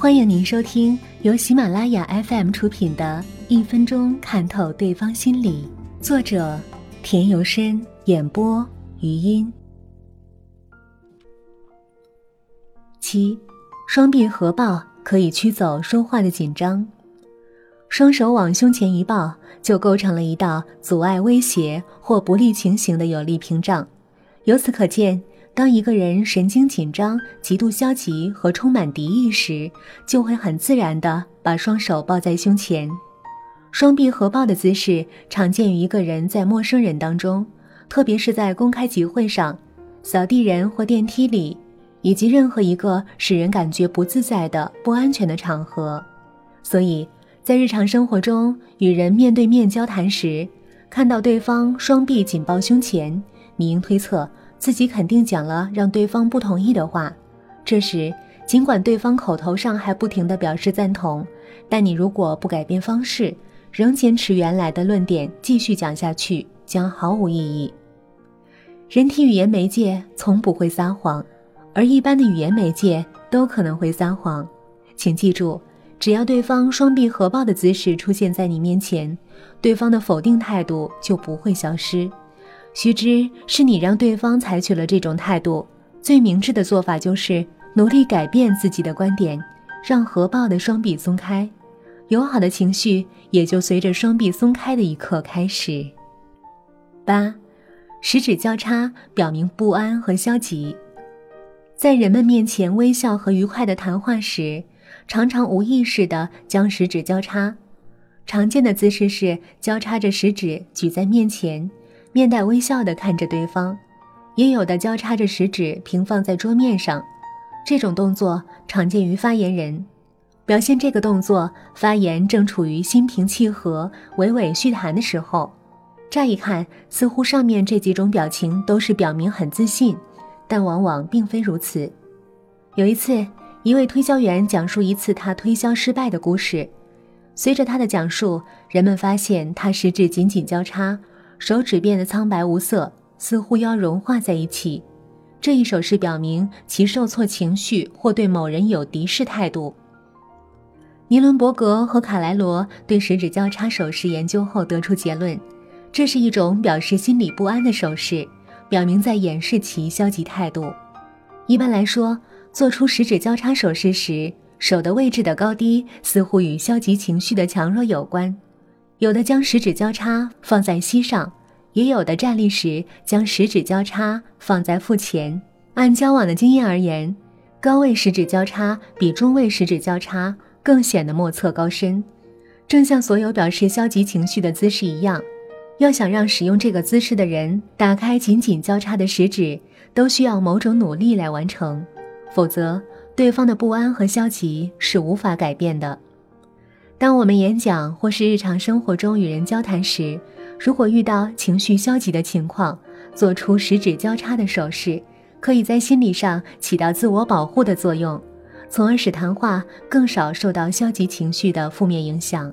欢迎您收听由喜马拉雅 FM 出品的《一分钟看透对方心理》，作者田由深，演播余音。七，双臂合抱可以驱走说话的紧张，双手往胸前一抱，就构成了一道阻碍威胁或不利情形的有力屏障。由此可见。当一个人神经紧张、极度消极和充满敌意时，就会很自然地把双手抱在胸前。双臂合抱的姿势常见于一个人在陌生人当中，特别是在公开集会上、扫地人或电梯里，以及任何一个使人感觉不自在的不安全的场合。所以，在日常生活中与人面对面交谈时，看到对方双臂紧抱胸前，你应推测。自己肯定讲了让对方不同意的话，这时尽管对方口头上还不停地表示赞同，但你如果不改变方式，仍坚持原来的论点继续讲下去，将毫无意义。人体语言媒介从不会撒谎，而一般的语言媒介都可能会撒谎。请记住，只要对方双臂合抱的姿势出现在你面前，对方的否定态度就不会消失。须知是你让对方采取了这种态度，最明智的做法就是努力改变自己的观点，让合抱的双臂松开，友好的情绪也就随着双臂松开的一刻开始。八，食指交叉表明不安和消极，在人们面前微笑和愉快的谈话时，常常无意识地将食指交叉，常见的姿势是交叉着食指举在面前。面带微笑地看着对方，也有的交叉着食指平放在桌面上。这种动作常见于发言人，表现这个动作，发言正处于心平气和、娓娓叙谈的时候。乍一看，似乎上面这几种表情都是表明很自信，但往往并非如此。有一次，一位推销员讲述一次他推销失败的故事，随着他的讲述，人们发现他食指紧紧交叉。手指变得苍白无色，似乎要融化在一起。这一手势表明其受挫情绪或对某人有敌视态度。尼伦伯格和卡莱罗对食指交叉手势研究后得出结论：这是一种表示心理不安的手势，表明在掩饰其消极态度。一般来说，做出食指交叉手势时，手的位置的高低似乎与消极情绪的强弱有关。有的将食指交叉放在膝上，也有的站立时将食指交叉放在腹前。按交往的经验而言，高位食指交叉比中位食指交叉更显得莫测高深。正像所有表示消极情绪的姿势一样，要想让使用这个姿势的人打开紧紧交叉的食指，都需要某种努力来完成，否则对方的不安和消极是无法改变的。当我们演讲或是日常生活中与人交谈时，如果遇到情绪消极的情况，做出十指交叉的手势，可以在心理上起到自我保护的作用，从而使谈话更少受到消极情绪的负面影响。